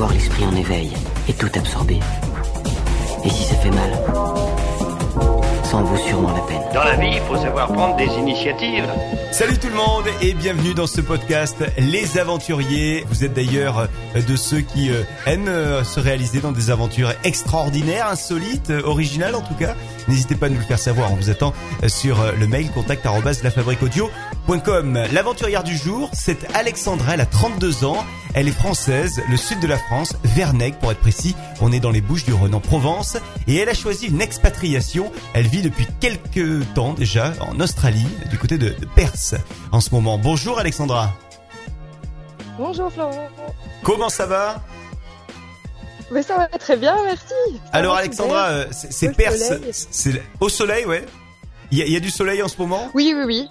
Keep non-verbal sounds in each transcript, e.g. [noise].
avoir l'esprit en éveil et tout absorber. Et si ça fait mal, ça en vaut sûrement la peine. Dans la vie, il faut savoir prendre des initiatives. Salut tout le monde et bienvenue dans ce podcast Les Aventuriers. Vous êtes d'ailleurs euh, de ceux qui euh, aiment euh, se réaliser dans des aventures extraordinaires, insolites, originales en tout cas. N'hésitez pas à nous le faire savoir. On vous attend sur le mail contact lafabriqueaudio.com. L'aventurière du jour, c'est Alexandra. Elle a 32 ans. Elle est française, le sud de la France, Vernègue pour être précis. On est dans les Bouches du Rhône en Provence et elle a choisi une expatriation. Elle vit depuis quelques temps déjà en Australie, du côté de, de Perse en ce moment. Bonjour Alexandra. Bonjour Florent. Comment ça va? Mais ça va très bien, merci. Alors Alexandra, euh, c'est Perse, c'est au soleil, ouais. Il y, a, il y a du soleil en ce moment? Oui, oui, oui.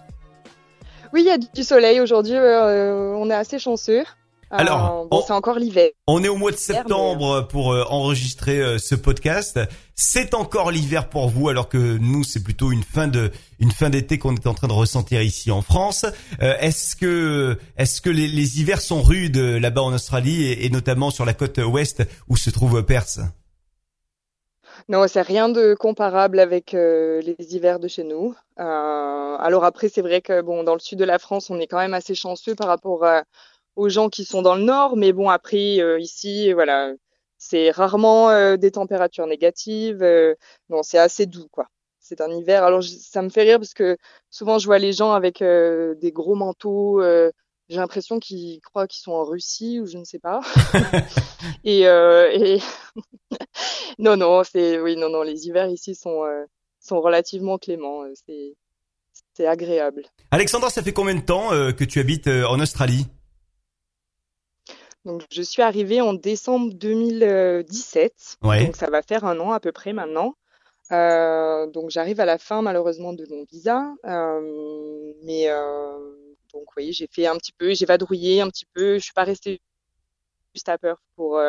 Oui, il y a du soleil aujourd'hui. euh, on est assez chanceux. Alors, bon, on- c'est encore l'hiver. On est au mois de septembre pour euh, enregistrer euh, ce podcast. C'est encore l'hiver pour vous, alors que nous c'est plutôt une fin de une fin d'été qu'on est en train de ressentir ici en France. Euh, est-ce que est-ce que les, les hivers sont rudes là-bas en Australie et, et notamment sur la côte ouest où se trouve Perse Non, c'est rien de comparable avec euh, les hivers de chez nous. Euh, alors après, c'est vrai que bon, dans le sud de la France, on est quand même assez chanceux par rapport à- aux gens qui sont dans le nord. Mais bon, après, euh, ici, voilà, c'est rarement euh, des températures négatives. Euh, non, c'est assez doux, quoi. C'est un hiver. Alors, je- ça me fait rire parce que souvent, je vois les gens avec des gros manteaux. j'ai l'impression qu'ils croient qu'ils sont en Russie ou je ne sais pas. [laughs] Et, et... [laughs] non, non, c'est oui, non, non, les hivers ici sont sont relativement cléments. C'est c'est agréable. Alexandra, ça fait combien de temps que tu habites en Australie? Donc, je suis arrivée en décembre 2017. Ouais. Donc, ça va faire un an à peu près maintenant. Euh, donc, j'arrive à la fin, malheureusement, de mon visa. Euh, mais euh, donc, oui, j'ai fait un petit peu, j'ai vadrouillé un petit peu. Je suis pas restée juste à Perth pour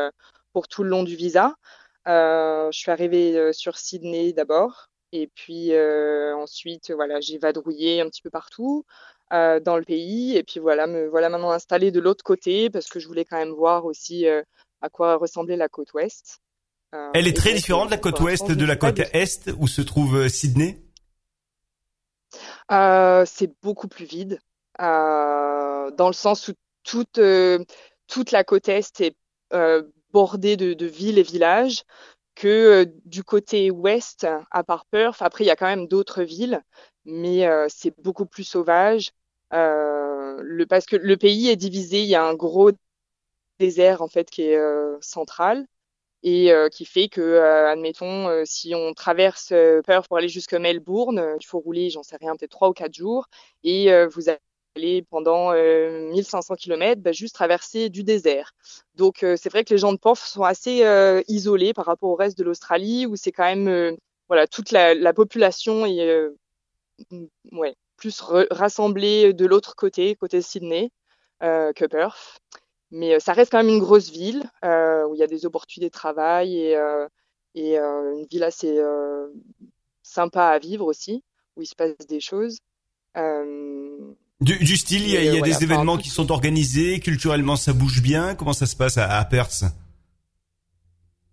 pour tout le long du visa. Je suis arrivée sur Sydney d'abord. Et puis euh, ensuite, voilà, j'ai vadrouillé un petit peu partout euh, dans le pays. Et puis voilà, me voilà maintenant installée de l'autre côté parce que je voulais quand même voir aussi euh, à quoi ressemblait la côte ouest. Euh, Elle est très donc, différente euh, la côte ouest de la côte est où se trouve euh, Sydney? Euh, c'est beaucoup plus vide, euh, dans le sens où toute, euh, toute la côte est est euh, bordée de, de villes et villages, que euh, du côté ouest, à part Perth, après il y a quand même d'autres villes, mais euh, c'est beaucoup plus sauvage. Euh, le, parce que le pays est divisé, il y a un gros désert en fait qui est euh, central et euh, qui fait que, euh, admettons, euh, si on traverse euh, Perth pour aller jusqu'à Melbourne, il faut rouler, j'en sais rien, peut-être trois ou quatre jours, et vous allez pendant euh, 1500 km bah, juste traverser du désert. Donc c'est vrai que les gens de Perth sont assez isolés par rapport au reste de l'Australie, où c'est quand même, voilà, toute la, la population est, ouais, plus rassemblée de l'autre côté, côté Sydney, euh, que Perth. Mais euh, ça reste quand même une grosse ville euh, où il y a des opportunités de travail et, et une ville assez sympa à vivre aussi, où il se passe des choses. Du, du style, il y a, Mais, il y a voilà, des événements qui sont organisés, culturellement ça bouge bien. Comment ça se passe à,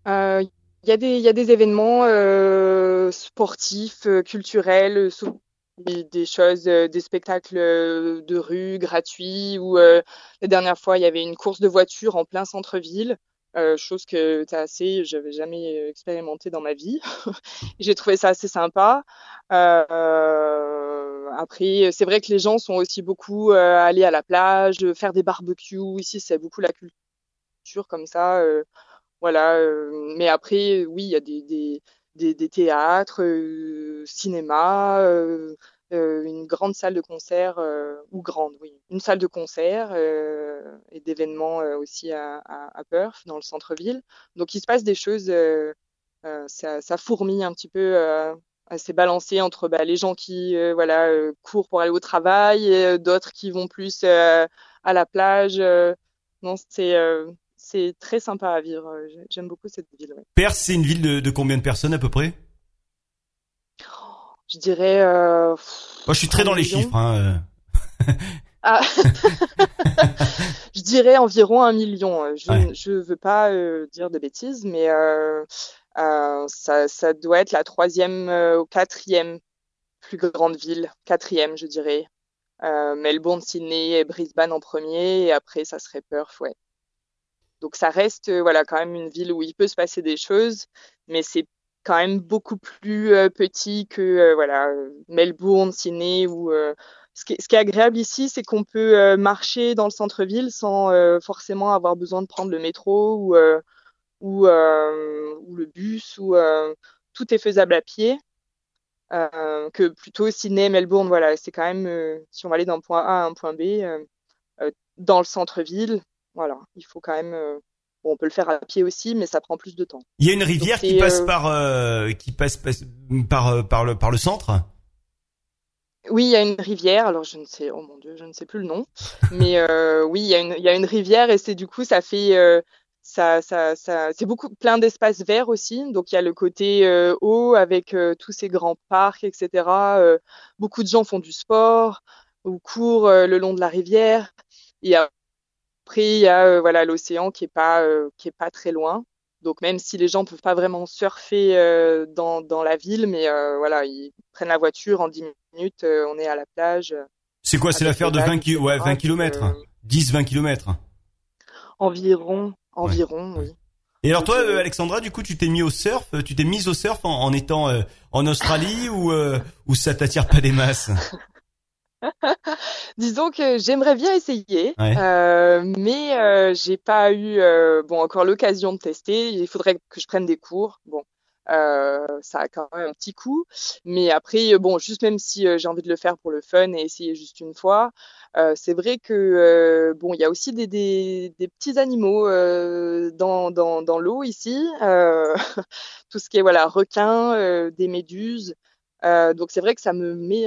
euh, il y a des, il y a des événements euh, sportifs, culturels, sou- des, choses, euh, des spectacles euh, de rue gratuits, ou euh, la dernière fois, il y avait une course de voiture en plein centre-ville. Euh, chose que t'as assez, j'avais jamais expérimenté dans ma vie. [laughs] J'ai trouvé ça assez sympa. Euh, après, c'est vrai que les gens sont aussi beaucoup euh, allés à la plage, faire des barbecues. Ici, c'est beaucoup la culture comme ça. voilà. mais après, oui, il y a des, des, des, des théâtres, euh, cinéma, euh, euh, une grande salle de concert, ou grande, oui, une salle de concert et d'événements aussi à, à, à Perth, dans le centre-ville. Donc, il se passe des choses, ça, ça fourmille un petit peu. Assez balancé entre bah, les gens qui euh, voilà euh, courent pour aller au travail et d'autres qui vont plus à la plage. non, c'est c'est très sympa à vivre. euh, j'ai- J'aime beaucoup cette ville. ouais. Perse, c'est une ville de, de combien de personnes à peu près? Je dirais. Euh, Moi, je suis très dans les chiffres. Hein. euh. Ah. [laughs] je dirais environ un million. Je ne veux pas dire de bêtises, mais ça, ça, doit être la troisième ou quatrième plus grande ville, quatrième, je dirais. Melbourne, Sydney et Brisbane en premier, et après ça serait Perth, ouais. Donc ça reste voilà quand même une ville où il peut se passer des choses, mais c'est quand même beaucoup plus euh, petit que euh, voilà Melbourne, Sydney ou euh, ce qui, est, agréable ici, c'est qu'on peut marcher dans le centre-ville sans forcément avoir besoin de prendre le métro ou ou, ou le bus ou tout est faisable à pied. que plutôt Sydney, Melbourne, voilà, c'est quand même si on va aller d'un point A à un point B dans le centre-ville, voilà, il faut quand même on peut le faire à pied aussi, mais ça prend plus de temps. Il y a une rivière qui passe euh, par euh, qui passe, par euh, par le par le centre. Oui, il y a une rivière. Alors je ne sais, oh mon dieu, je ne sais plus le nom, mais [laughs] oui, il y a une il y a une rivière et c'est du coup ça fait ça, ça, ça c'est beaucoup plein d'espaces verts aussi. Donc il y a le côté eau avec tous ces grands parcs, etc. beaucoup de gens font du sport ou courent le long de la rivière. Il y a après, il y a euh, voilà l'océan qui est pas euh, qui est pas très loin. Donc même si les gens peuvent pas vraiment surfer euh, dans, dans la ville, mais voilà, ils prennent la voiture en 10 minutes, on est à la plage. C'est quoi? C'est l'affaire de 20, ki ouais, 20 km 10-20 km Environ, environ, oui. Et alors toi, Alexandra, du coup, tu t'es mis au surf, tu t'es mise au surf en, en étant en Australie ou ou ça t'attire pas des masses? [laughs] [laughs] Disons que j'aimerais bien essayer, euh, mais euh, j'ai pas eu euh, bon encore l'occasion de tester. Il faudrait que je prenne des cours. Bon, euh, ça a quand même un petit coup, mais après bon, juste même si j'ai envie de le faire pour le fun et essayer juste une fois, c'est vrai que bon, il y a aussi des, des, des petits animaux dans, dans, dans l'eau ici, [laughs] tout ce qui est voilà requins, des méduses. donc c'est vrai que ça me met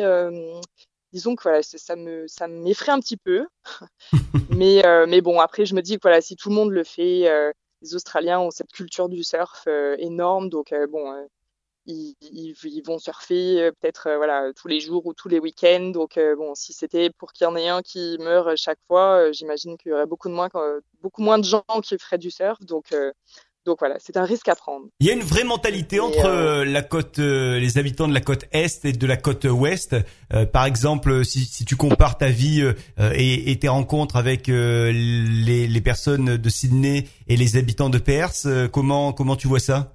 disons que voilà, ça me ça m'effraie un petit peu. [laughs] mais euh, mais bon, après je me dis que voilà, si tout le monde le fait, euh, les Australiens ont cette culture du surf euh, énorme, donc bon. Ils, ils, vont surfer peut-être voilà tous les jours ou tous les week-ends donc bon si c'était pour qu'il y en ait un qui meurt chaque fois j'imagine qu'il y aurait beaucoup de moins beaucoup moins de gens qui feraient du surf donc donc voilà, c'est un risque à prendre. Il y a une vraie mentalité entre euh, euh, la côte, euh, les habitants de la côte est et de la côte ouest. par exemple, si, si, tu compares ta vie et, et, tes rencontres avec les, les, personnes de Sydney et les habitants de Perth, comment comment tu vois ça?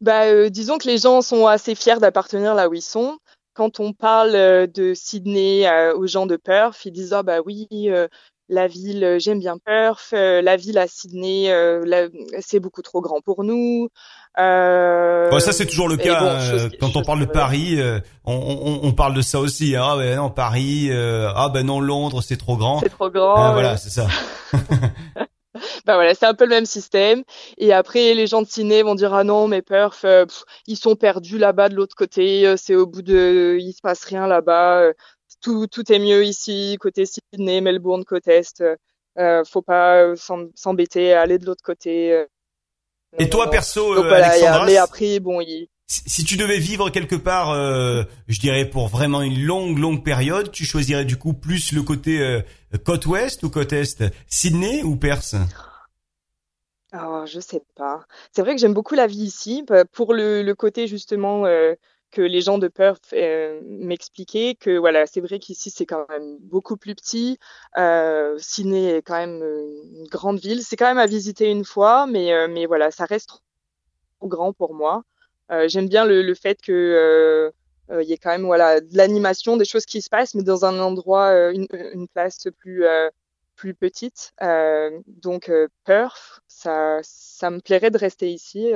Bah, disons que les gens sont assez fiers d'appartenir là où ils sont. Quand on parle de Sydney aux gens de Perth, ils disent ah bah oui, la ville, euh, j'aime bien Perth, euh, la ville à Sydney, euh, c'est beaucoup trop grand pour nous. Euh, ça c'est toujours le cas quand on parle de Paris, on, on, on, parle de ça aussi. Hein. Ah ben non Paris, ah ben non Londres c'est trop grand. C'est trop grand. Ah, voilà c'est ça. [laughs] ben voilà, c'est un peu le même système. Et après, les gens de ciné vont dire ah non, mais Perth, ils sont perdus là-bas de l'autre côté. C'est au bout de, il se passe rien là-bas tout, tout est mieux ici, côté Sydney, Melbourne, côte Est. Euh, faut pas euh, s'embêter à aller de l'autre côté. Euh. Et toi, perso, euh, Alexandra, mais après, bon, si tu devais vivre quelque part, je dirais pour vraiment une longue, longue période, tu choisirais du coup plus le côté côte ouest ou côte est, Sydney ou Perse? Oh, je sais pas. C'est vrai que j'aime beaucoup la vie ici. Pour le, le côté justement que les gens de Perth euh, m'expliquaient que voilà, c'est vrai qu'ici c'est quand même beaucoup plus petit. Euh, Sydney est quand même euh, une grande ville. C'est quand même à visiter une fois, mais euh, mais voilà, ça reste trop grand pour moi. J'aime bien le, le, fait que il y ait quand même voilà de l'animation, des choses qui se passent, mais dans un endroit, une, une place plus plus petite. donc Perth, ça ça me plairait de rester ici.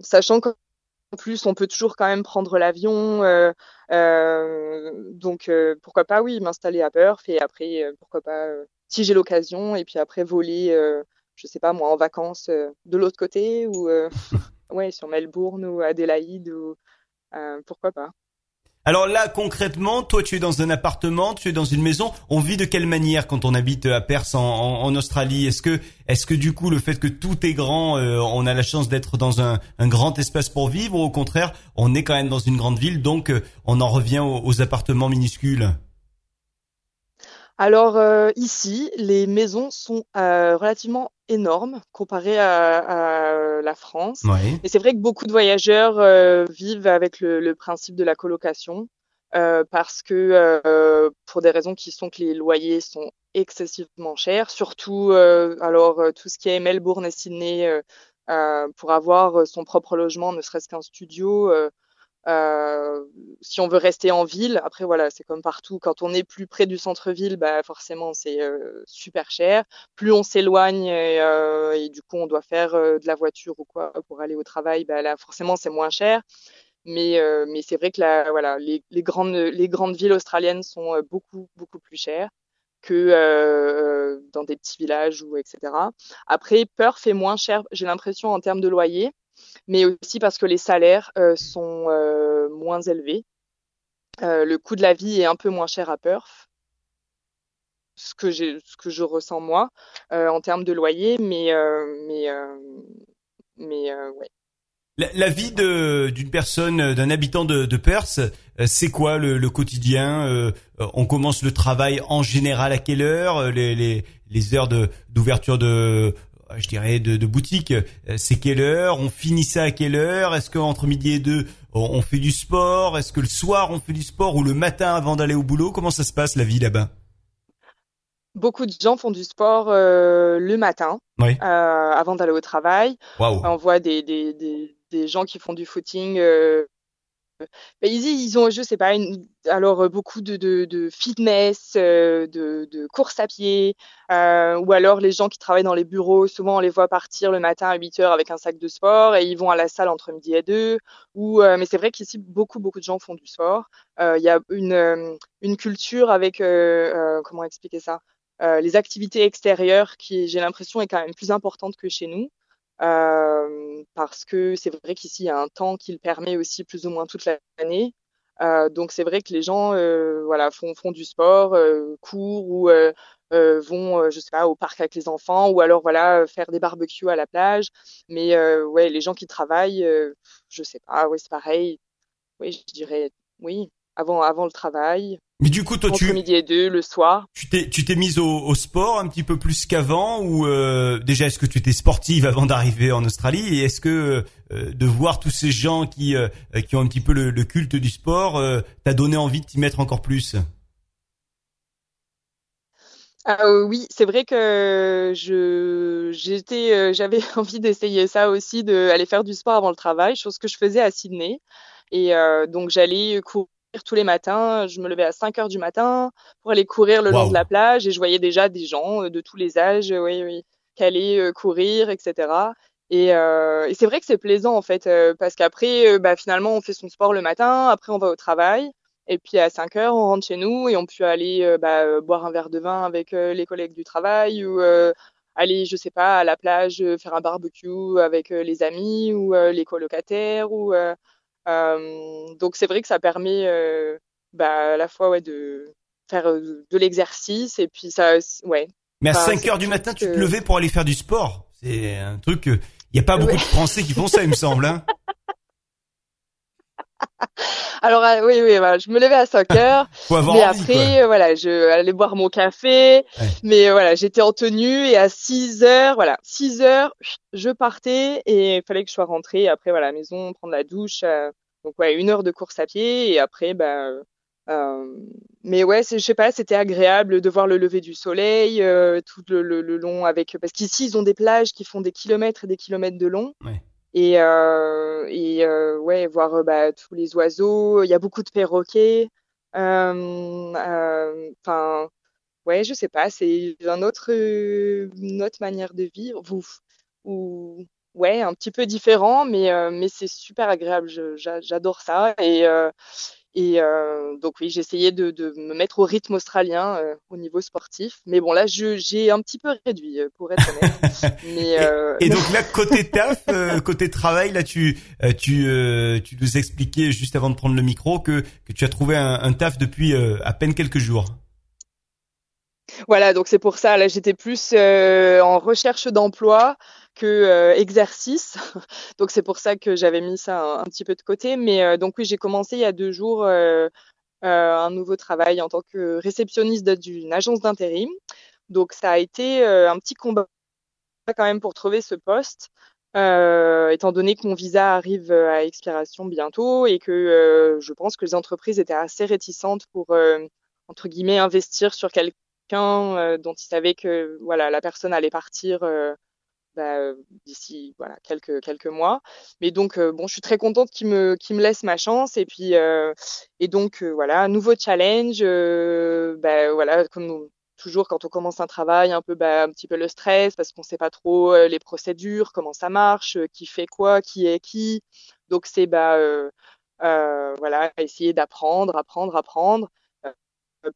sachant que plus, on peut toujours quand même prendre l'avion. Euh, euh, donc, euh, pourquoi pas, oui, m'installer à Perth et après, pourquoi pas, si j'ai l'occasion, et puis après voler, je sais pas moi, en vacances de l'autre côté ou [laughs] ouais, sur Melbourne ou Adélaïde ou pourquoi pas. Alors là, concrètement, toi, tu es dans un appartement, tu es dans une maison. On vit de quelle manière quand on habite à Perth en, Australie? Est-ce que, est-ce que du coup, le fait que tout est grand, euh, on a la chance d'être dans un, grand espace pour vivre, ou au contraire, on est quand même dans une grande ville, donc euh, on en revient aux, appartements minuscules? Alors euh, ici, les maisons sont relativement énormes comparées à, la France. Et c'est vrai que beaucoup de voyageurs vivent avec le, principe de la colocation. Euh, parce que euh, pour des raisons qui sont que les loyers sont excessivement chers, surtout euh, alors tout ce qui est Melbourne et Sydney, pour avoir son propre logement, ne serait-ce qu'un studio. Si on veut rester en ville, après voilà, c'est comme partout. Quand on est plus près du centre-ville, bah forcément c'est super cher. Plus on s'éloigne et, et, du coup on doit faire de la voiture ou quoi pour aller au travail, bah là forcément c'est moins cher. Mais, euh, mais c'est vrai que la, voilà, les, les, grandes, les grandes villes australiennes sont euh, beaucoup, beaucoup plus chères que euh, dans des petits villages ou etc. Après, Perth est moins cher, j'ai l'impression, en termes de loyer, mais aussi parce que les salaires euh, sont euh, moins élevés. le coût de la vie est un peu moins cher à Perth, ce que, ce que je ressens moi en termes de loyer, mais, mais, mais ouais. La, vie d'une personne, d'un habitant de, euh, c'est quoi le, quotidien euh, On commence le travail en général à quelle heure les, les, les heures d'ouverture de, je dirais, de, de boutique, euh, c'est quelle heure? On finit ça à quelle heure? Est-ce qu'entre midi et deux, on, fait du sport? Est-ce que le soir, on fait du sport ou le matin avant d'aller au boulot? Comment ça se passe la vie là-bas? Beaucoup de gens font du sport le matin, oui. avant d'aller au travail. On voit des, des, des, des gens qui font du footing. Euh, ils, ont, je sais pas, une, alors euh, beaucoup de, fitness, euh, de, de, course à pied, euh, ou alors les gens qui travaillent dans les bureaux, souvent on les voit partir le matin à 8 heures avec un sac de sport et ils vont à la salle entre midi et deux. Ou, mais c'est vrai qu'ici beaucoup beaucoup de gens font du sport. Il y a une, une culture avec, comment expliquer ça, les activités extérieures qui, j'ai l'impression, est quand même plus importante que chez nous. Euh, parce que c'est vrai qu'ici il y a un temps qui le permet aussi plus ou moins toute l'année. Euh, donc c'est vrai que les gens euh, voilà font, font du sport, euh, courent ou euh, euh, vont je sais pas au parc avec les enfants ou alors voilà faire des barbecues à la plage. Mais ouais les gens qui travaillent, je sais pas, ouais c'est pareil. Oui je dirais oui avant avant le travail. Mais du coup, toi, Entre tu midi et deux le soir. Tu t'es tu t'es mise au, au, sport un petit peu plus qu'avant ou euh, déjà est-ce que tu étais sportive avant d'arriver en Australie et est-ce que euh, de voir tous ces gens qui euh, qui ont un petit peu le, le culte du sport euh, t'a donné envie de t'y mettre encore plus? Euh, oui, c'est vrai que je j'étais [laughs] j'avais envie d'essayer ça aussi de aller faire du sport avant le travail, chose que je faisais à Sydney et donc j'allais courir tous les matins. Je me levais à 5 heures du matin pour aller courir le long de la plage et je voyais déjà des gens euh, de tous les âges, euh, oui, oui, qui allaient euh, courir, etc. Et, euh, et c'est vrai que c'est plaisant en fait, parce qu'après, bah, finalement, on fait son sport le matin, après on va au travail, et puis à 5 heures, on rentre chez nous et on peut aller bah, boire un verre de vin avec les collègues du travail ou aller, je sais pas, à la plage faire un barbecue avec les amis ou les colocataires ou euh, donc c'est vrai que ça permet euh, bah, à la fois ouais, de faire euh, de l'exercice et puis ça, ouais. Mais à 5 heures du matin, tu te levais pour aller faire du sport. C'est un truc. Il n'y a pas beaucoup de Français qui font ça, il me semble. Hein. [laughs] [laughs] Alors oui, oui, voilà, je me levais à 5 [laughs] heures. mais après, voilà, je allais boire mon café. Mais voilà, j'étais en tenue et à 6 heures, voilà, 6 heures, je partais et il fallait que je sois rentrée. Après, voilà, à la maison, prendre la douche. donc ouais, une heure de course à pied et après, bah, euh, mais ouais, je sais pas, c'était agréable de voir le lever du soleil euh, tout le, le, le, long avec parce qu'ici ils ont des plages qui font des kilomètres et des kilomètres de long. Ouais et, euh, et euh, ouais voir euh, bah, tous les oiseaux. Il y a beaucoup de perroquets. Enfin ouais je sais pas c'est un autre une autre manière de vivre ou, ou ouais un petit peu différent mais mais c'est super agréable. J'adore ça. Et Et euh, donc oui, j'essayais de, de me mettre au rythme australien euh, au niveau sportif. Mais bon, là, j'ai un petit peu réduit, euh, pour être honnête. [laughs] Mais, euh... et, donc [laughs] là, côté taf, côté travail, là, tu, tu, tu nous expliquais juste avant de prendre le micro que, que tu as trouvé un, un taf depuis à peine quelques jours. Voilà, donc c'est pour ça. Là, j'étais plus en recherche d'emploi que euh, exercice. [laughs] donc c'est pour ça que j'avais mis ça un, petit peu de côté. Mais euh, donc oui, j'ai commencé il y a deux jours euh, un nouveau travail en tant que réceptionniste d'une agence d'intérim. Donc ça a été un petit combat quand même pour trouver ce poste. Étant donné que mon visa arrive à expiration bientôt et que je pense que les entreprises étaient assez réticentes pour entre guillemets investir sur quelqu'un dont ils savaient que voilà la personne allait partir bah, euh, d'ici voilà quelques quelques mois. Mais donc euh, bon, je suis très contente qu'il me qu'il me laisse ma chance et puis euh, et donc voilà nouveau challenge. bah, voilà comme toujours quand on commence un travail, un peu bah, un petit peu le stress parce qu'on sait pas trop les procédures, comment ça marche, qui fait quoi, qui est qui. Donc c'est bah voilà essayer d'apprendre, apprendre, apprendre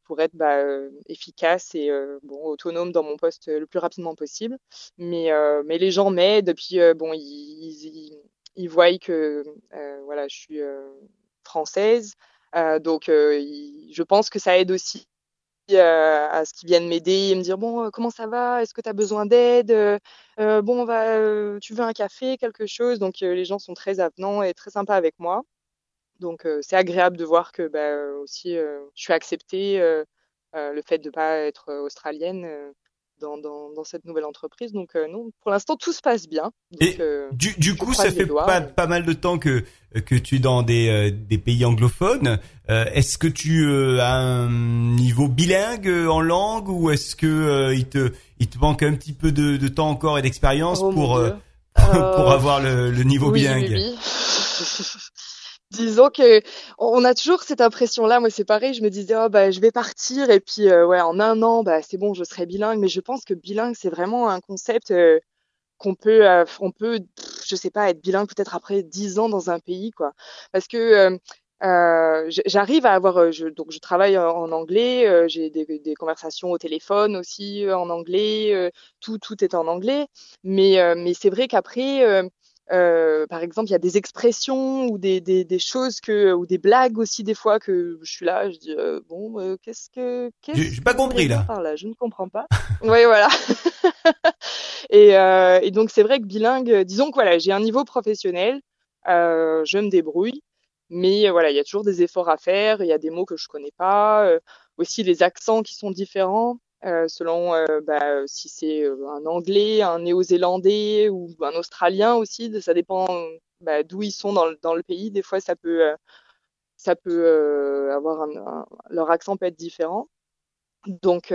pour être bah, euh, efficace et euh, autonome dans mon poste le plus rapidement possible. Mais, euh, les gens m'aident, puis bon, ils, voient que voilà, je suis française. donc, je pense que ça aide aussi à ce qu'ils viennent m'aider et me dire bon comment ça va? Est-ce que tu as besoin d'aide? Bon on va tu veux un café quelque chose? Donc les gens sont très avenants et très sympas avec moi donc euh, c'est agréable de voir que bah, aussi euh, je suis acceptée euh, le fait de ne pas être australienne. Dans, dans, dans, cette nouvelle entreprise. Donc non, pour l'instant tout se passe bien. Donc, Et du, du coup, ça fait pas, pas, mal de temps que que tu es dans des, des pays anglophones. est-ce que tu as un niveau bilingue en langue ou est-ce que il te il te manque un petit peu de, de temps encore et d'expérience oh pour [laughs] pour avoir le, le niveau oui, bilingue? oui, oui. Disons que on a toujours cette impression-là. Moi, c'est pareil. Je me disais, oh, bah, je vais partir et puis euh, ouais, en un an, bah, c'est bon, je serai bilingue. Mais je pense que bilingue, c'est vraiment un concept euh, qu'on peut, euh, on peut, je sais pas, être bilingue peut-être après dix ans dans un pays, quoi. Parce que j'arrive à avoir, je, donc je travaille en anglais, j'ai des, des, conversations au téléphone aussi en anglais, tout tout est en anglais. Mais mais c'est vrai qu'après euh, par exemple, il y a des expressions ou des, des, des, choses que ou des blagues aussi des fois que je suis là, je dis euh, bon, euh, qu'est-ce que qu'est-ce J'ai pas compris là. Par là? Je ne comprends pas. [laughs] oui, voilà. [laughs] et, euh, et, donc c'est vrai que bilingue, disons que voilà, j'ai un niveau professionnel, je me débrouille, mais voilà, il y a toujours des efforts à faire. Il y a des mots que je connais pas, aussi les accents qui sont différents. Euh, selon euh, bah, si c'est euh, un Anglais, un Néo-Zélandais ou un Australien aussi. Ça dépend bah, d'où ils sont dans le, dans le, pays. Des fois, ça peut, ça peut avoir un, leur accent peut être différent. Donc,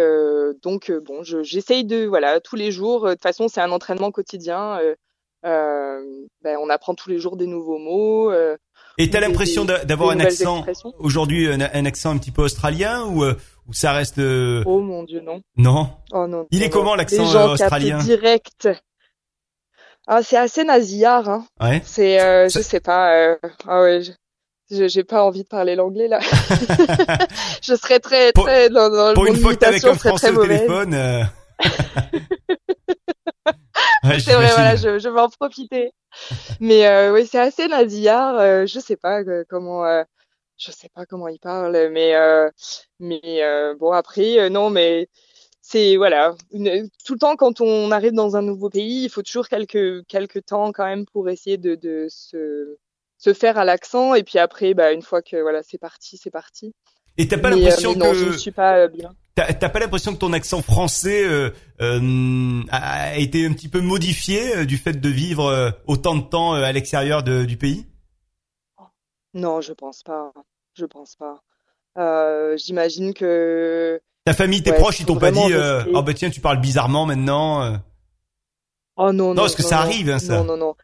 donc bon, j'essaye de voilà tous les jours. De toute façon, c'est un entraînement quotidien. Ben, on apprend tous les jours des nouveaux mots. Et t'as l'impression d'avoir un accent aujourd'hui, un, un, accent un petit peu australien ou ou ça reste euh, Oh mon dieu, non. Non. Oh non. Il est comment l'accent euh, australien direct. Ah, c'est assez nasillard hein. Ouais. C'est euh, je sais pas euh... ah ouais, je... j'ai pas envie de parler l'anglais là. [laughs] [laughs] je serais très très dans, dans Pour une fois que avec un français au téléphone. Euh... [laughs] ouais, c'est vrai, voilà, je, je vais en profiter. Mais euh, oui, c'est assez nasillard. Euh, je sais pas comment je sais pas comment il parle, mais euh, mais euh, bon après euh, non, mais c'est voilà une, tout le temps quand on arrive dans un nouveau pays, il faut toujours quelques quelques temps quand même pour essayer de, de se se faire à l'accent et puis après bah une fois que voilà c'est parti c'est parti. Et t'as pas l'impression que non, je ne suis pas bien. T'as pas l'impression que ton accent français euh, euh, a été un petit peu modifié du fait de vivre autant de temps à l'extérieur du pays? Non, je pense pas je pense pas. Euh, J'imagine que. Ta famille, tes proches, ils t'ont pas dit, euh, oh bah tiens, tu parles bizarrement maintenant. Euh. Oh non, non. Non, parce que ça arrive, hein, ça. Non, non, non.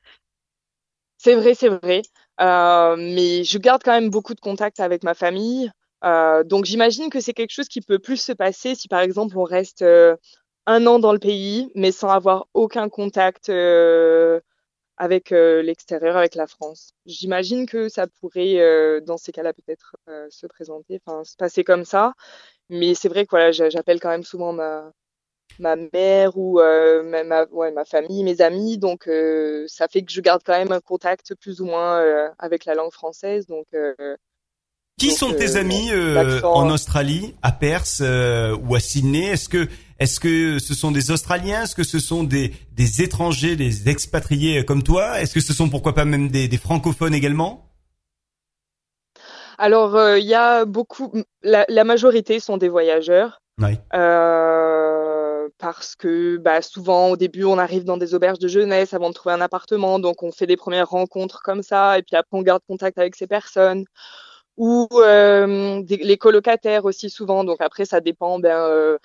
C'est vrai, c'est vrai. Euh, mais je garde quand même beaucoup de contacts avec ma famille. Euh, donc j'imagine que c'est quelque chose qui peut plus se passer si par exemple on reste euh, un an dans le pays mais sans avoir aucun contact avec l'extérieur, avec la France. J'imagine que ça pourrait, dans ces cas-là, peut-être se présenter, enfin se passer comme ça. Mais c'est vrai que voilà, j'appelle quand même souvent ma ma mère ou euh, ma, ouais, ma famille, mes amis. Donc, euh, ça fait que je garde quand même un contact plus ou moins euh, avec la langue française. Donc, qui sont tes amis en Australie, à Perth ou à Sydney? Est-ce que est-ce que ce sont des Australiens? Est-ce que ce sont des, des étrangers, des expatriés comme toi? Est-ce que ce sont pourquoi pas même des, des francophones également? Alors, il y a beaucoup, la, la, majorité sont des voyageurs. Oui. Euh, parce que bah, souvent au début on arrive dans des auberges de jeunesse avant de trouver un appartement, donc on fait des premières rencontres comme ça, et puis après on garde contact avec ces personnes. Ou euh, les colocataires aussi souvent, donc après ça dépend. Ben,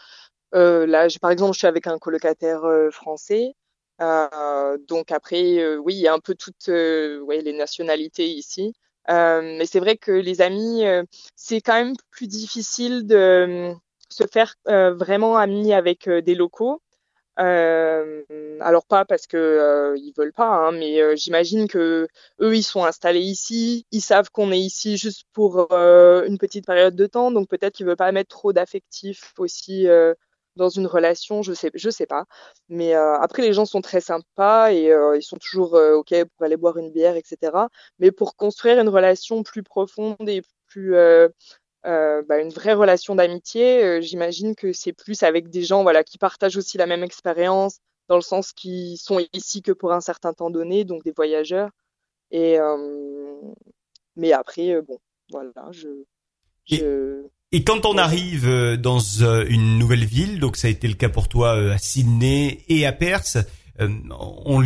euh, euh là, par exemple, je suis avec un colocataire euh, français. Euh, donc après, oui, il y a un peu toutes ouais, les nationalités ici. mais c'est vrai que les amis, c'est quand même plus difficile de se faire euh, vraiment amis avec euh, des locaux. Euh, alors pas parce que ils veulent pas, hein, mais j'imagine que eux ils sont installés ici, ils savent qu'on est ici juste pour une petite période de temps, donc peut-être qu'ils veulent pas mettre trop d'affectifs aussi dans une relation, je sais, je sais pas. Mais après les gens sont très sympas et ils sont toujours ok pour aller boire une bière, etc. Mais pour construire une relation plus profonde et plus euh, bah, une vraie relation d'amitié, euh, j'imagine que c'est plus avec des gens voilà qui partagent aussi la même expérience, dans le sens qu'ils sont ici que pour un certain temps donné, donc des voyageurs. Et euh, mais après, bon, voilà, je. je... Et, quand on arrive dans une nouvelle ville, donc ça a été le cas pour toi à Sydney et à euh, on,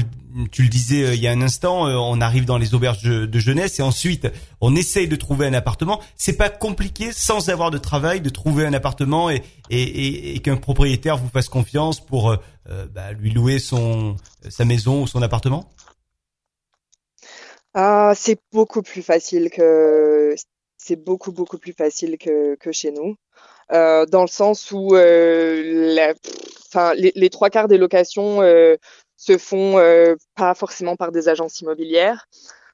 tu le disais euh, il y a un instant, euh, on arrive dans les auberges de, jeunesse et ensuite on essaye de trouver un appartement. C'est pas compliqué sans avoir de travail de trouver un appartement et, qu'un propriétaire vous fasse confiance pour bah, lui louer son sa maison ou son appartement? Ah, c'est beaucoup plus facile que c'est beaucoup beaucoup plus facile que, que chez nous. Euh, dans le sens où euh, la, les, trois quarts des locations euh, se font euh, pas forcément par des agences immobilières.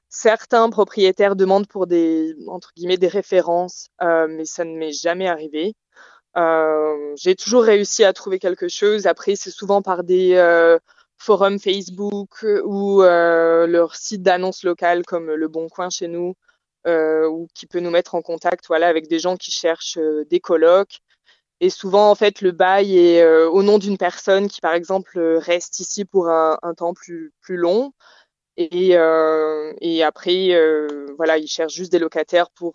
Certains propriétaires demandent pour des entre guillemets des références, mais ça ne m'est jamais arrivé. J'ai toujours réussi à trouver quelque chose. Après, c'est souvent par des forums Facebook ou leur site d'annonce locale comme Le Bon Coin chez nous euh, ou qui peut nous mettre en contact voilà avec des gens qui cherchent euh, des colocs et souvent en fait le bail est euh, au nom d'une personne qui par exemple reste ici pour un, temps plus plus long. Et, et après voilà ils cherchent juste des locataires pour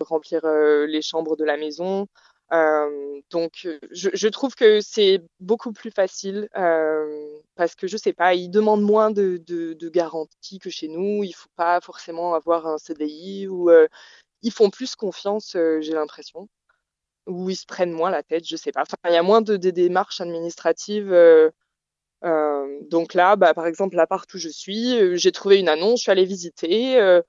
remplir les chambres de la maison euh, donc, je, je, trouve que c'est beaucoup plus facile euh, parce que je sais pas, ils demandent moins de, de, de garanties que chez nous. Il faut pas forcément avoir un CDI ou euh, ils font plus confiance, euh, j'ai l'impression, ou ils se prennent moins la tête. Je sais pas. Enfin, il y a moins de, de démarches administratives. Euh, donc là, bah, par exemple, l'appart où je suis, j'ai trouvé une annonce, je suis allée visiter.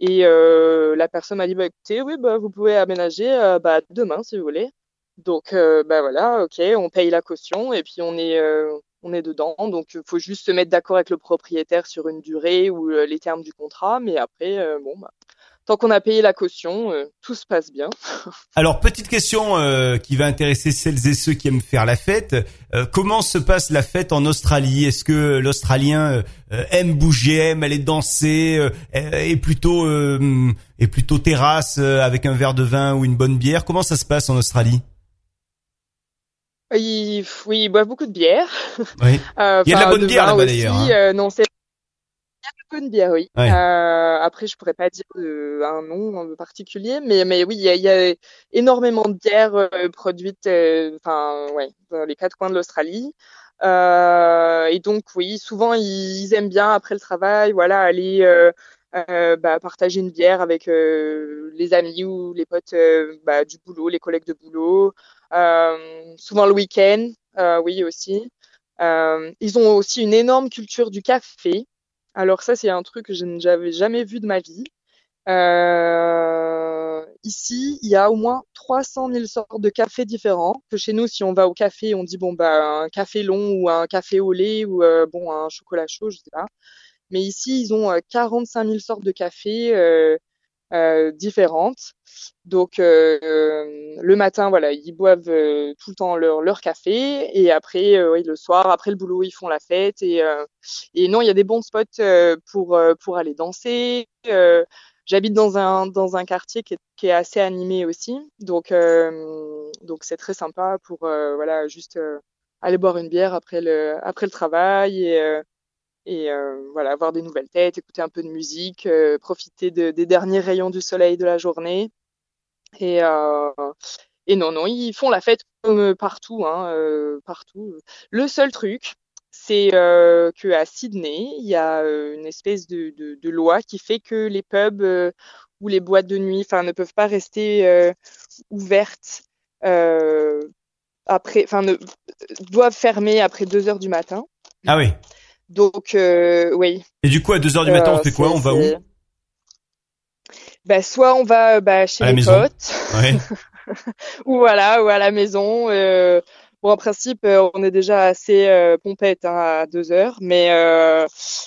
Et euh, la personne m'a dit bah écoutez oui bah vous pouvez aménager euh, bah demain si vous voulez. Donc euh, bah voilà ok on paye la caution et puis on est euh, on est dedans donc faut juste se mettre d'accord avec le propriétaire sur une durée ou les termes du contrat mais après bon bah tant qu'on a payé la caution, euh, tout se passe bien. [laughs] Alors petite question euh, qui va intéresser celles et ceux qui aiment faire la fête. Euh, comment se passe la fête en Australie? Est-ce que l'Australien aime bouger, aime aller danser, est plutôt est plutôt terrasse avec un verre de vin ou une bonne bière? Comment ça se passe en Australie? Oui, oui, il boit beaucoup de bière. Oui. [laughs] il y a de la bonne bière là-bas d'ailleurs. Hein. non, c'est bière, oui. Euh, après, je pourrais pas dire un nom en particulier, mais mais oui, il y a, y a, énormément de bières euh, produites, euh, enfin ouais, dans les quatre coins de l'Australie. et donc oui, souvent ils, aiment bien après le travail, voilà, aller bah, partager une bière avec les amis ou les potes bah, du boulot, les collègues de boulot. souvent le week-end, oui aussi. ils ont aussi une énorme culture du café. Alors ça, c'est un truc que je n'avais jamais vu de ma vie. Euh, ici, il y a au moins 300 000 sortes de cafés différents. Que chez nous, si on va au café, on dit bon bah un café long ou un café au lait ou euh, bon un chocolat chaud, je sais pas. Mais ici, ils ont 45 000 sortes de café différentes. Donc le matin, voilà, ils boivent tout le temps leur, leur café et après, le soir, après le boulot, ils font la fête et, et non, il y a des bons spots pour pour aller danser. J'habite dans un dans un quartier qui est, qui est assez animé aussi, donc donc c'est très sympa pour voilà juste aller boire une bière après le après le travail et et voilà avoir des nouvelles têtes, écouter un peu de musique, profiter de, des derniers rayons du soleil de la journée et et non non ils font la fête comme partout hein, partout. Le seul truc c'est euh, qu'à Sydney, il y a euh, une espèce de, loi qui fait que les pubs euh, ou les boîtes de nuit, ne peuvent pas rester euh, ouvertes après, enfin, doivent fermer après 2 heures du matin. Ah oui. Donc, oui. Et du coup, à 2 heures du matin, on fait quoi On va où bah, soit on va bah, chez les potes, ouais. [laughs] ou voilà, ou à la maison. Euh, Bon, en principe, euh, on est déjà assez euh, pompette hein, à deux heures, mais euh,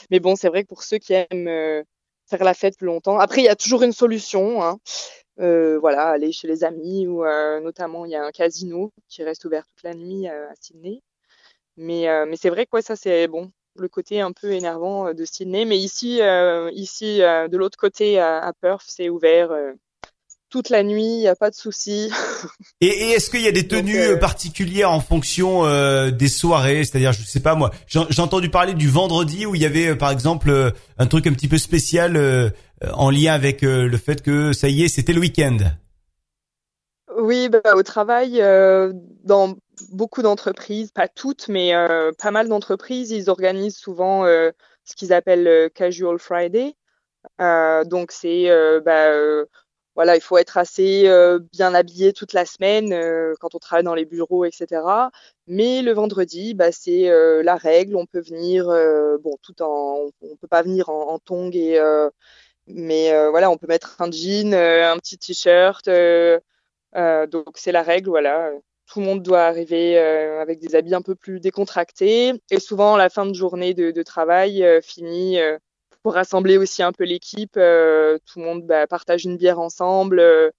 mais bon, c'est vrai que pour ceux qui aiment faire la fête plus longtemps, après il y a toujours une solution. Hein. voilà, aller chez les amis ou notamment il y a un casino qui reste ouvert toute la nuit à Sydney. Mais mais c'est vrai que ça c'est bon le côté un peu énervant de Sydney, mais ici ici de l'autre côté à, à Perth c'est ouvert toute la nuit, il n'y a pas de souci. et, et est-ce qu'il y a des tenues euh, particulières en fonction euh, des soirées? C'est-à-dire, je sais pas moi, j'ai entendu parler du vendredi où il y avait euh, par exemple un truc un petit peu spécial en lien avec le fait que ça y est, c'était le week-end. Oui, bah, au travail, dans beaucoup d'entreprises, pas toutes, mais pas mal d'entreprises, ils organisent souvent ce qu'ils appellent Casual Friday. donc c'est bah, voilà, il faut être assez euh, bien habillé toute la semaine euh, quand on travaille dans les bureaux, etc. Mais le vendredi, bah, c'est euh, la règle. On peut venir, bon, tout en, on peut pas venir en, en tongs et, mais voilà, on peut mettre un jean, un petit t-shirt. Donc c'est la règle, voilà. Tout le monde doit arriver avec des habits un peu plus décontractés. Et souvent, la fin de journée de, de travail finit pour rassembler aussi un peu l'équipe. Euh, tout le monde bah, partage une bière ensemble, euh,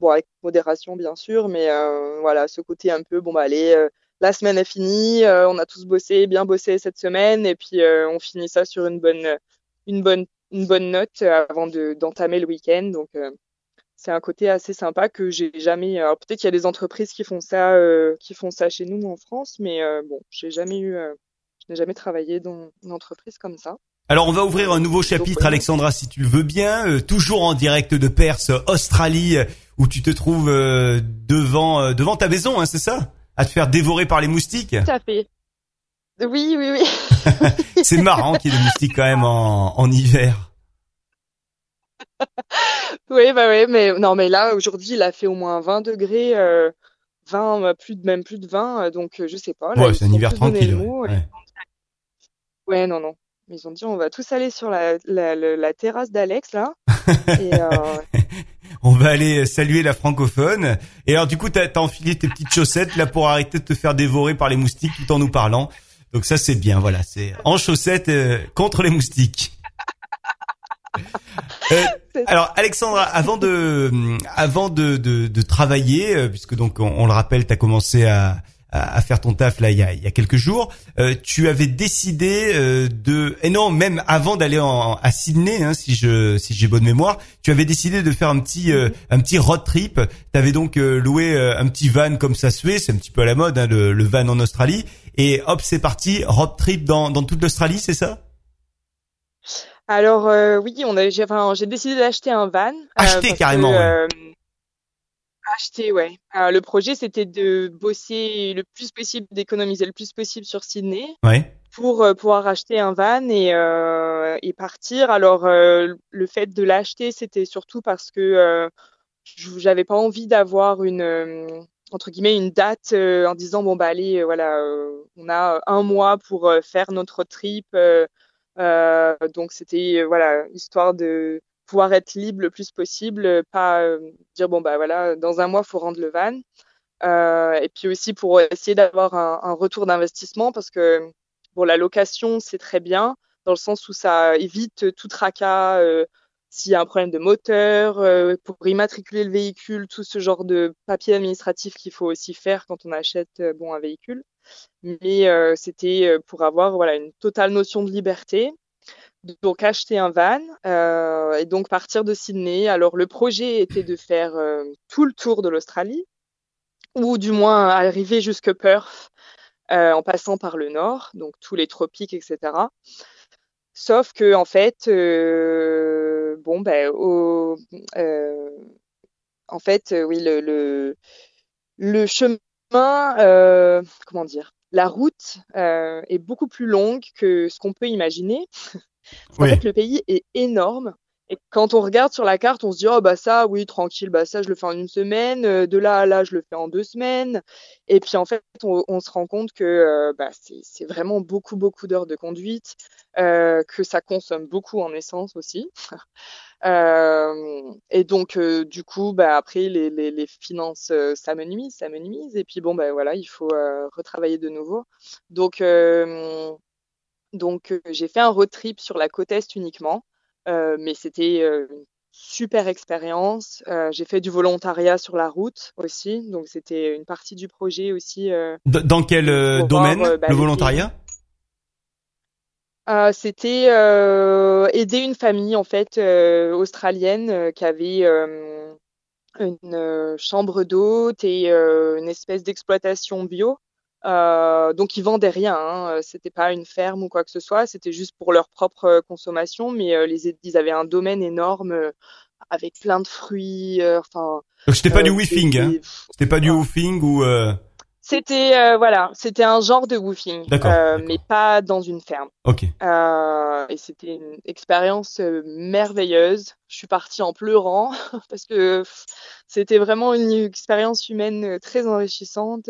bon avec modération bien sûr, mais euh, voilà ce côté un peu bon bah allez, la semaine est finie, on a tous bossé, bien bossé cette semaine, et puis on finit ça sur une bonne, note avant de d'entamer le week-end. Donc c'est un côté assez sympa que j'ai jamais. Alors peut-être qu'il y a des entreprises qui font ça, qui font ça chez nous en France, mais bon, j'ai jamais eu, je n'ai jamais travaillé dans une entreprise comme ça. Alors on va ouvrir un nouveau chapitre, Alexandra, si tu le veux bien, euh, toujours en direct de Perse, Australie, où tu te trouves euh, devant euh, devant ta maison, hein, c'est ça? À te faire dévorer par les moustiques? Tout à fait. Oui, oui, oui. [laughs] c'est marrant qu'il y ait des moustiques quand même en, en hiver. [laughs] oui, bah oui, mais non, mais là aujourd'hui, il a fait au moins 20 degrés, 20, plus de même plus de 20, donc je sais pas. ouais, c'est un hiver tranquille. ouais. ouais, non, non. Ils ont dit on va tous aller sur la, la, la, terrasse d'Alex là. [laughs] et, euh... on va aller saluer la francophone. Et alors du coup, t'as as enfilé tes petites chaussettes là pour arrêter de te faire dévorer par les moustiques tout en nous parlant. Donc ça c'est bien, voilà, c'est en chaussettes euh, contre les moustiques. Euh, alors Alexandra, avant de avant de, de, de travailler, euh, puisque donc on, on le rappelle, tu as commencé à, à, faire ton taf là il y a, il y a quelques jours. Euh, tu avais décidé euh, de et non même avant d'aller à Sydney hein, si je si j'ai bonne mémoire, tu avais décidé de faire un petit euh, un petit road trip. Tu avais donc loué un petit van comme ça se fait, c'est un petit peu à la mode hein, le, le van en Australie et hop c'est parti road trip dans dans toute l'Australie, c'est ça? Alors oui, on a, j'ai, enfin, j'ai décidé d'acheter un van. Acheter carrément. Acheter, ouais. Euh, le projet, c'était de bosser le plus possible, d'économiser le plus possible sur Sydney. Ouais. Pour euh, pouvoir acheter un van et, euh, et partir. Alors, euh, le fait de l'acheter, c'était surtout parce que euh, j'avais pas envie d'avoir une entre guillemets une date en disant bon bah allez voilà on a un mois pour faire notre trip donc c'était voilà histoire de pouvoir être libre le plus possible, pas euh, dire bon bah voilà, dans un mois faut rendre le van. Euh, et puis aussi pour essayer d'avoir un, un, retour d'investissement parce que bon la location c'est très bien, dans le sens où ça évite tout tracas s'il y a un problème de moteur, pour immatriculer le véhicule, tout ce genre de papier administratif qu'il faut aussi faire quand on achète bon un véhicule. Mais c'était pour avoir voilà une totale notion de liberté donc acheter un van euh, et donc partir de Sydney. Alors le projet était de faire euh, tout le tour de l'Australie, ou du moins arriver jusque Perth euh, en passant par le nord, donc tous les tropiques, etc. Sauf que en fait, euh, bon ben, euh, en fait, oui, le, le chemin, comment dire, la route est beaucoup plus longue que ce qu'on peut imaginer. [laughs] En fait, le pays est énorme. Et quand on regarde sur la carte, on se dit oh bah ça oui tranquille bah ça je le fais en une semaine euh, de là à là je le fais en deux semaines et puis en fait on, se rend compte que euh, bah, c'est vraiment beaucoup beaucoup d'heures de conduite euh, que ça consomme beaucoup en essence aussi [laughs] et donc du coup bah après les, les, les finances ça me nuise ça me nuise et puis bon bah voilà il faut retravailler de nouveau donc donc, euh, j'ai fait un road trip sur la côte est uniquement, euh, mais c'était euh, une super expérience. j'ai fait du volontariat sur la route aussi, donc c'était une partie du projet aussi. Dans quel domaine bah, le volontariat? C'était aider une famille en fait australienne qui avait une chambre d'hôte et une espèce d'exploitation bio. Euh, donc ils vendaient rien, hein. c'était pas une ferme ou quoi que ce soit, c'était juste pour leur propre euh, consommation, mais euh, les, ils avaient un domaine énorme avec plein de fruits. Enfin. donc c'était pas du woofing, hein C'était pas du woofing ou. C'était voilà, c'était un genre de woofing, mais pas dans une ferme. Ok. et c'était une expérience merveilleuse. Je suis partie en pleurant [laughs] parce que c'était vraiment une expérience humaine très enrichissante.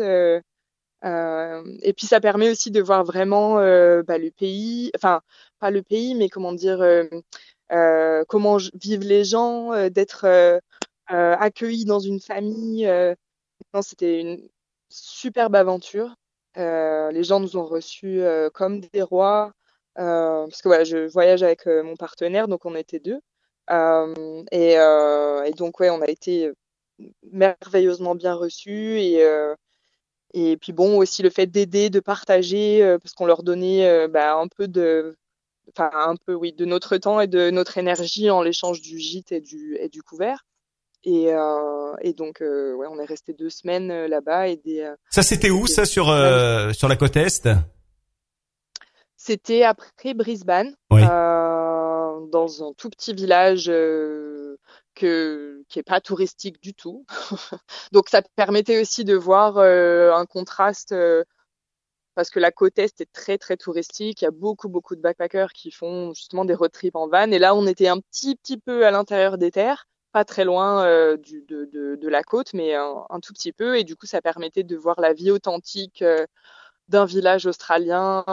Euh, et puis ça permet aussi de voir vraiment euh, bah, le pays, enfin pas le pays, mais comment dire, euh, comment vivent les gens, d'être accueillis dans une famille. C'était une superbe aventure. les gens nous ont reçus comme des rois, parce que voilà, je voyage avec mon partenaire, donc on était deux. Et, donc ouais, on a été merveilleusement bien reçus et et puis bon, aussi le fait d'aider, de partager, euh, parce qu'on leur donnait euh, bah, un peu de, enfin un peu oui, de notre temps et de notre énergie en l'échange du gîte et du et du couvert. Et, euh, et donc ouais, on est resté deux semaines là-bas et des. ça c'était où ça sur sur la côte est? C'était après Brisbane, dans un tout petit village que, qui est pas touristique du tout. [laughs] Donc ça permettait aussi de voir euh, un contraste euh, parce que la côte est est très très touristique. Il y a beaucoup beaucoup de backpackers qui font justement des road trips en van. Et là, on était un petit petit peu à l'intérieur des terres, pas très loin euh, du, de, de, de, la côte, mais un, tout petit peu. Et du coup, ça permettait de voir la vie authentique d'un village australien.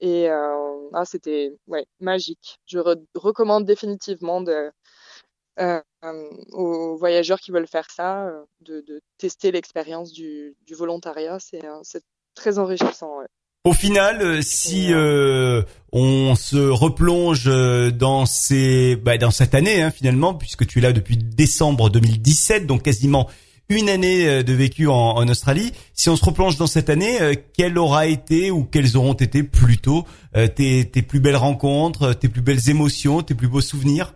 et ah, c'était ouais magique. Je recommande définitivement de euh, aux voyageurs qui veulent faire ça, euh, de, de tester l'expérience du, du, volontariat. C'est très enrichissant. Ouais. Au final, euh, si euh, on se replonge dans ces, bah, dans cette année hein, finalement, puisque tu es là depuis décembre 2017, donc quasiment une année de vécu en, en Australie. Si on se replonge dans cette année, quelle aura été ou quelles auront été plutôt tes, tes plus belles rencontres, tes plus belles émotions, tes plus beaux souvenirs?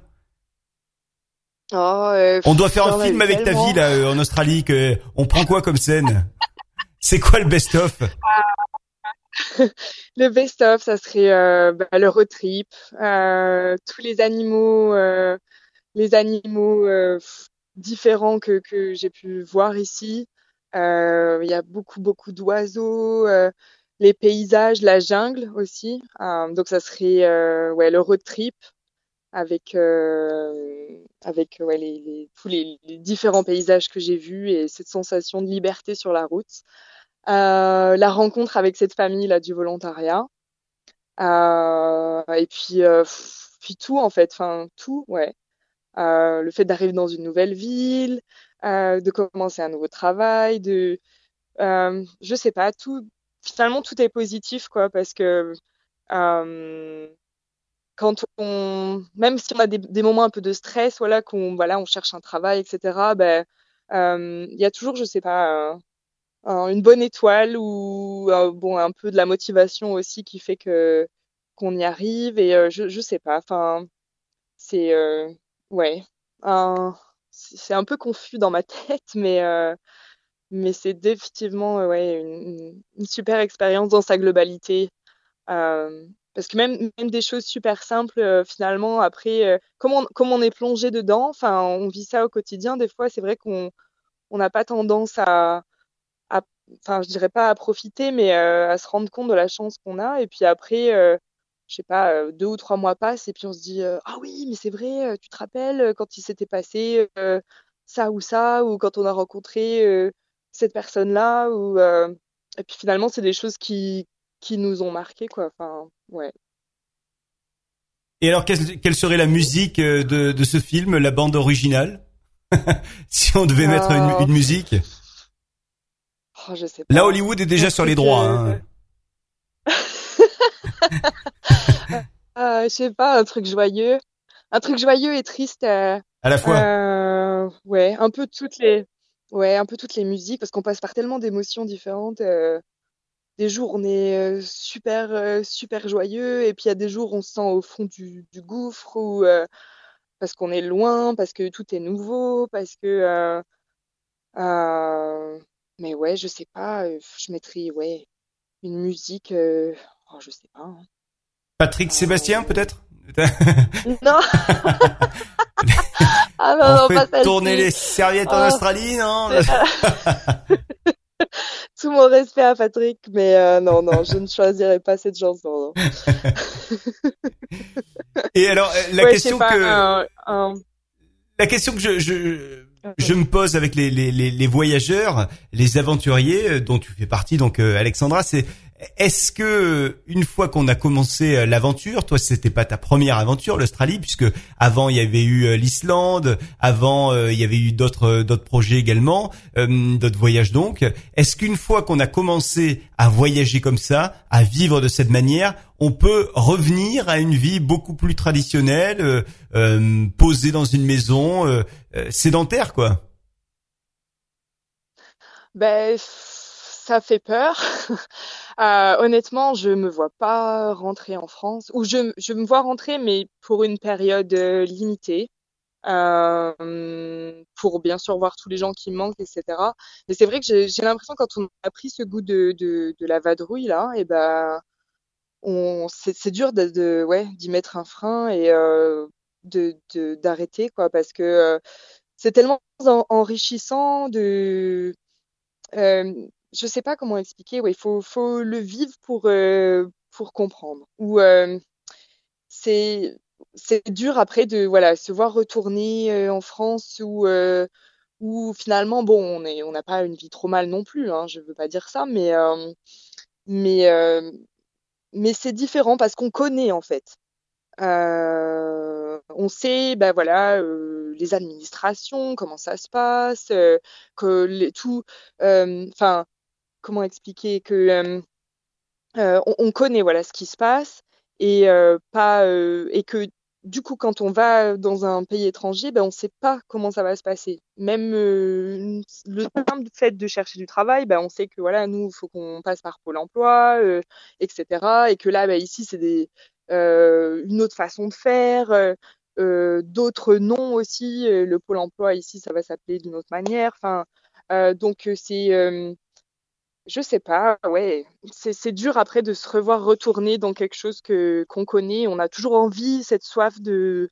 Oh, euh, on doit faire un film avec ta vie là euh, en Australie. Que on prend quoi comme scène? C'est quoi le best-of? [laughs] Le best-of, ça serait euh, bah, le road trip, tous les animaux, les animaux différents que, que j'ai pu voir ici. Il y a beaucoup beaucoup d'oiseaux, les paysages, la jungle aussi. donc ça serait ouais le road trip avec euh, avec ouais, les, les, tous les, les, différents paysages que j'ai vus et cette sensation de liberté sur la route. Euh, la rencontre avec cette famille là du volontariat euh, et puis euh, puis tout en fait, enfin tout, ouais. Euh, le fait d'arriver dans une nouvelle ville, de commencer un nouveau travail, de je sais pas tout. Finalement tout est positif quoi parce que quand on, même si on a des, des, moments un peu de stress, voilà, qu'on, voilà, on cherche un travail, etc. Ben, il y a toujours, je sais pas, une bonne étoile ou bon, un peu de la motivation aussi qui fait que qu'on y arrive. Et je, je sais pas. Enfin, c'est ouais, c'est un peu confus dans ma [laughs] tête, mais mais c'est définitivement ouais une, une, super expérience dans sa globalité. Euh, parce que même même des choses super simples euh, finalement après euh, comme on comme on est plongé dedans enfin on vit ça au quotidien des fois c'est vrai qu'on on n'a pas tendance à enfin je dirais pas à profiter mais à se rendre compte de la chance qu'on a. Et puis après je sais pas deux ou trois mois passent et puis on se dit ah oui mais c'est vrai tu te rappelles quand il s'était passé ça ou ça ou quand on a rencontré cette personne là ou et puis finalement c'est des choses qui qui nous ont marqué quoi. Enfin ouais. Et alors quelle, serait la musique euh, de, de ce film la bande originale? [laughs] Si on devait mettre une, une musique? Oh, je sais pas. là Hollywood est déjà sur les droits hein. [laughs] euh, je sais pas un truc joyeux un truc joyeux et triste euh, à la fois euh, ouais un peu toutes les ouais un peu toutes les musiques parce qu'on passe par tellement d'émotions différentes euh, des jours on est euh, super super joyeux et puis il y a des jours on se sent au fond du, du gouffre ou parce qu'on est loin parce que tout est nouveau parce que mais ouais je sais pas je mettrais ouais une musique oh, je sais pas hein. Patrick Sébastien peut-être? [laughs] Non [laughs] ah non, on non, fait tourner les serviettes en oh. Australie non? [laughs] Tout mon respect à Patrick, mais euh, non, non, je ne choisirais pas cette chanson. Et alors, euh, la question que la question que je, je je me pose avec les, les, les, voyageurs, les aventuriers euh, dont tu fais partie, donc Alexandra, c'est est-ce que une fois qu'on a commencé euh, l'aventure, toi c'était pas ta première aventure l'Australie puisque avant il y avait eu euh, l'Islande, avant euh, il y avait eu d'autres d'autres projets également, d'autres voyages donc. Est-ce qu'une fois qu'on a commencé à voyager comme ça, à vivre de cette manière, on peut revenir à une vie beaucoup plus traditionnelle, posée dans une maison sédentaire quoi? Ben ça fait peur. [laughs] euh, honnêtement, je me vois pas rentrer en France, ou je, je me vois rentrer, mais pour une période euh, limitée, euh, pour bien sûr voir tous les gens qui manquent, etc. Mais c'est vrai que j'ai l'impression quand on a pris ce goût de, de, de la vadrouille là, et eh ben, on, c'est dur de, de ouais, d'y mettre un frein et euh, de d'arrêter quoi, parce que c'est tellement enrichissant de euh, je sais pas comment expliquer. Il faut, faut le vivre pour euh, pour comprendre. Ou euh, c'est c'est dur après de voilà se voir retourner euh, en France ou euh, ou finalement bon on est on n'a pas une vie trop mal non plus. Hein, je veux pas dire ça, mais euh, mais mais c'est différent parce qu'on connaît en fait. Euh, on sait, ben voilà, euh, les administrations, comment ça se passe, euh, que les, tout, enfin, comment expliquer que euh, euh, on, on, connaît voilà ce qui se passe et euh, pas et que du coup, quand on va dans un pays étranger, ben, on ne sait pas comment ça va se passer. Même le simple fait de chercher du travail, ben, on sait que voilà, nous, il faut qu'on passe par Pôle Emploi, etc. Et que là, ben, ici, c'est une autre façon de faire, d'autres noms aussi. Le Pôle Emploi ici, ça va s'appeler d'une autre manière. Enfin, donc c'est je sais pas, ouais, c'est dur après de se revoir retourner dans quelque chose que qu'on connaît. On a toujours envie, cette soif de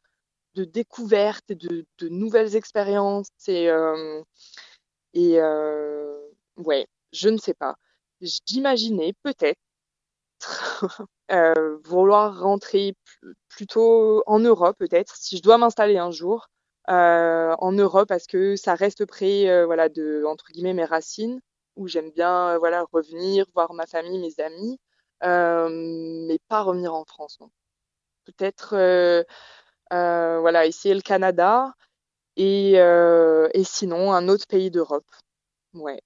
de découverte et de, de nouvelles expériences. Et euh, et euh, ouais, je ne sais pas. J'imaginais peut-être [laughs] euh, vouloir rentrer plutôt en Europe, peut-être, si je dois m'installer un jour en Europe, parce que ça reste près, voilà, de entre guillemets mes racines où j'aime bien euh, voilà revenir voir ma famille, mes amis, euh, mais pas revenir en France. Peut-être euh, voilà essayer le Canada et, et sinon un autre pays d'Europe. Ouais.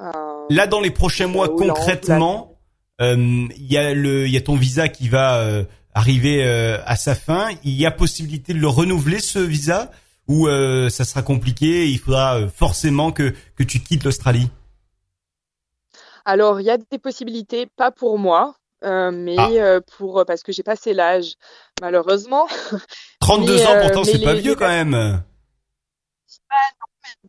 Là dans les prochains mois concrètement, il y a le il y a ton visa qui va arriver à sa fin. Il y a possibilité de le renouveler ce visa ou ça sera compliqué. Il faudra forcément que que tu quittes l'Australie? Alors, il y a des possibilités, pas pour moi, euh, mais ah. euh, pour parce que j'ai passé l'âge, malheureusement. [laughs] 32 ans, euh, pourtant, c'est pas vieux quand même. Ah,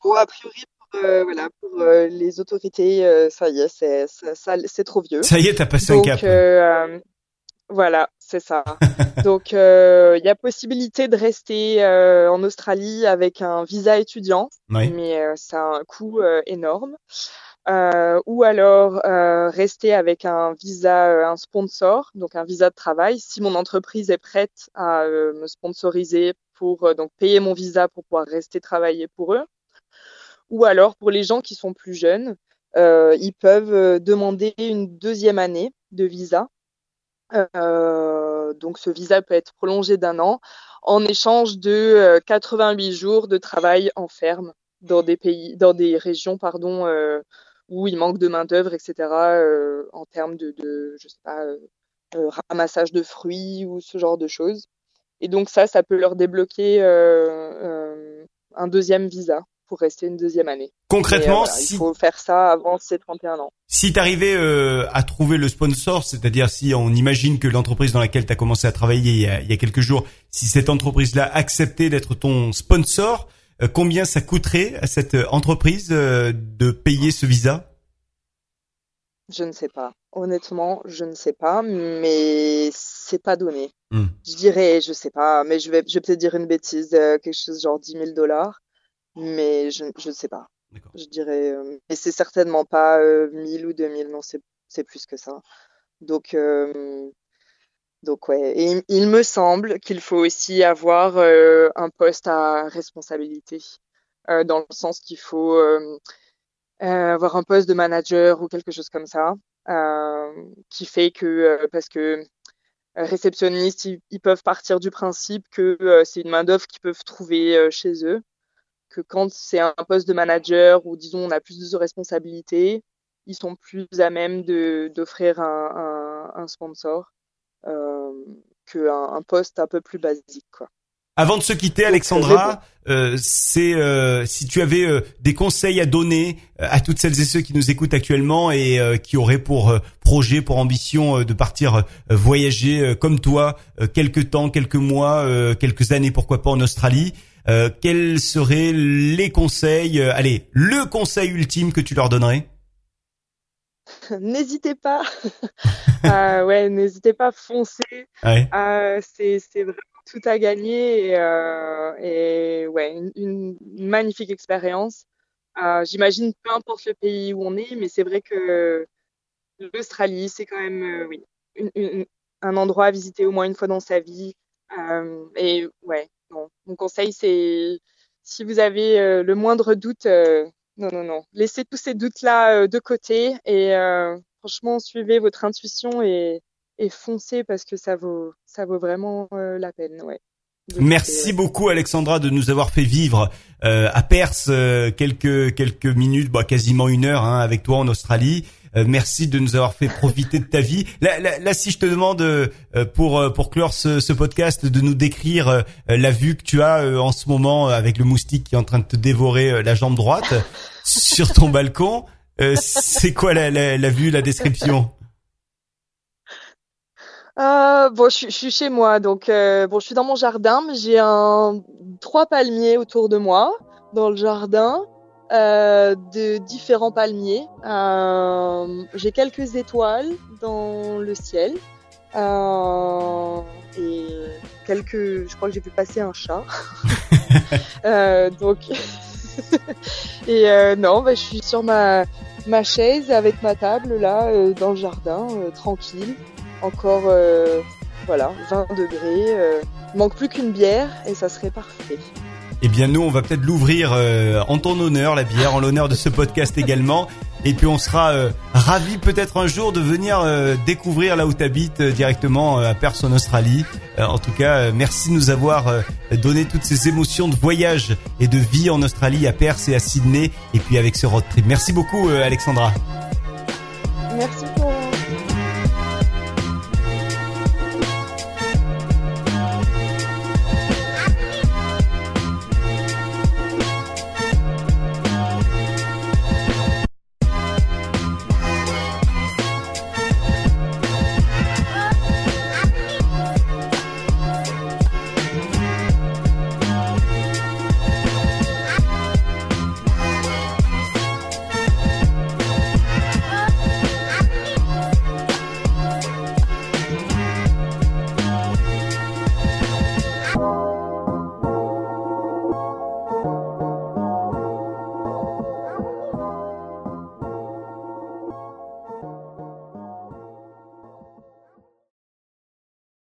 bon, a priori, pour, voilà, pour les autorités, ça y est, c'est ça, c'est trop vieux. Ça y est, t'as passé un cap. voilà, c'est ça. [laughs] Donc, il y a possibilité de rester en Australie avec un visa étudiant, mais ça a un coût énorme. Euh, ou alors euh, rester avec un visa, euh, un sponsor, donc un visa de travail. Si mon entreprise est prête à me sponsoriser pour donc payer mon visa pour pouvoir rester travailler pour eux, ou alors pour les gens qui sont plus jeunes, ils peuvent demander une deuxième année de visa. donc ce visa peut être prolongé d'un an en échange de 88 jours de travail en ferme dans des pays, dans des régions, pardon, où il manque de main d'œuvre, etc. Euh, en termes de, de, je sais pas, euh, euh, ramassage de fruits ou ce genre de choses. Et donc ça, ça peut leur débloquer un deuxième visa pour rester une deuxième année. Concrètement, si... il faut faire ça avant ses 31 ans. Si tu arrivais à trouver le sponsor, c'est-à-dire si on imagine que l'entreprise dans laquelle tu as commencé à travailler il y, a, il y a quelques jours, si cette entreprise-là acceptait d'être ton sponsor, euh, combien ça coûterait à cette euh, entreprise euh, de payer ce visa? Je ne sais pas. Honnêtement, je ne sais pas, mais c'est pas donné. Hmm. Je dirais, je sais pas, mais je vais, je vais peut-être dire une bêtise, quelque chose genre 10 000 dollars, mais je ne sais pas. Je dirais, mais c'est certainement pas 1000 ou 2000, non, c'est plus que ça. Donc, donc ouais, et il me semble qu'il faut aussi avoir euh, un poste à responsabilité, euh, dans le sens qu'il faut euh, avoir un poste de manager ou quelque chose comme ça, qui fait que parce que réceptionnistes, ils, peuvent partir du principe que c'est une main d'œuvre qu'ils peuvent trouver chez eux, que quand c'est un poste de manager ou disons on a plus de responsabilités, ils sont plus à même d'offrir un, un, un sponsor. euh, qu'un un poste un peu plus basique. Quoi. Avant de se quitter, Alexandra, euh, c'est euh, si tu avais euh, des conseils à donner euh, à toutes celles et ceux qui nous écoutent actuellement et qui auraient pour projet, pour ambition de partir voyager comme toi quelques temps, quelques mois, quelques années, pourquoi pas en Australie. quels seraient les conseils, allez, le conseil ultime que tu leur donnerais? [laughs] n'hésitez pas. [laughs] euh, ouais, n'hésitez pas, foncez. Euh, c'est, vraiment tout à gagner et, euh, et ouais, une, une, magnifique expérience. J'imagine peu importe le pays où on est, mais c'est vrai que l'Australie, c'est quand même oui, une, une, un endroit à visiter au moins une fois dans sa vie. Et ouais, bon, mon conseil, c'est si vous avez le moindre doute, non, non, non. Laissez tous ces doutes-là euh, de côté et euh, franchement, suivez votre intuition et, et foncez parce que ça vaut, ça vaut vraiment euh, la peine. Ouais. Merci beaucoup Alexandra de nous avoir fait vivre euh, à Perse euh, quelques quelques minutes, bah, quasiment une heure hein, avec toi en Australie. Euh, merci de nous avoir fait profiter de ta vie. Là, là, si je te demande pour pour clore ce, ce, podcast de nous décrire la vue que tu as en ce moment avec le moustique qui est en train de te dévorer la jambe droite sur ton balcon, c'est quoi la, la, la vue, la description? Euh, bon, je, je, suis chez moi, donc euh, bon, je suis dans mon jardin, mais j'ai un trois palmiers autour de moi dans le jardin, euh, de différents palmiers. Euh, j'ai quelques étoiles dans le ciel euh, et quelques. Je crois que j'ai pu passer un chat. [laughs] Euh, donc [laughs] et non, bah, je suis sur ma chaise avec ma table là dans le jardin, tranquille encore euh, voilà 20 degrés. Euh, manque plus qu'une bière et ça serait parfait. Eh bien nous, on va peut-être l'ouvrir euh, en ton honneur, la bière, en l'honneur de ce podcast également. Et puis on sera euh, ravis peut-être un jour de venir découvrir là où tu habites directement à Perth en Australie. en tout cas, merci de nous avoir donné toutes ces émotions de voyage et de vie en Australie, à Perth et à Sydney, et puis avec ce road trip. Merci beaucoup Alexandra. Merci pour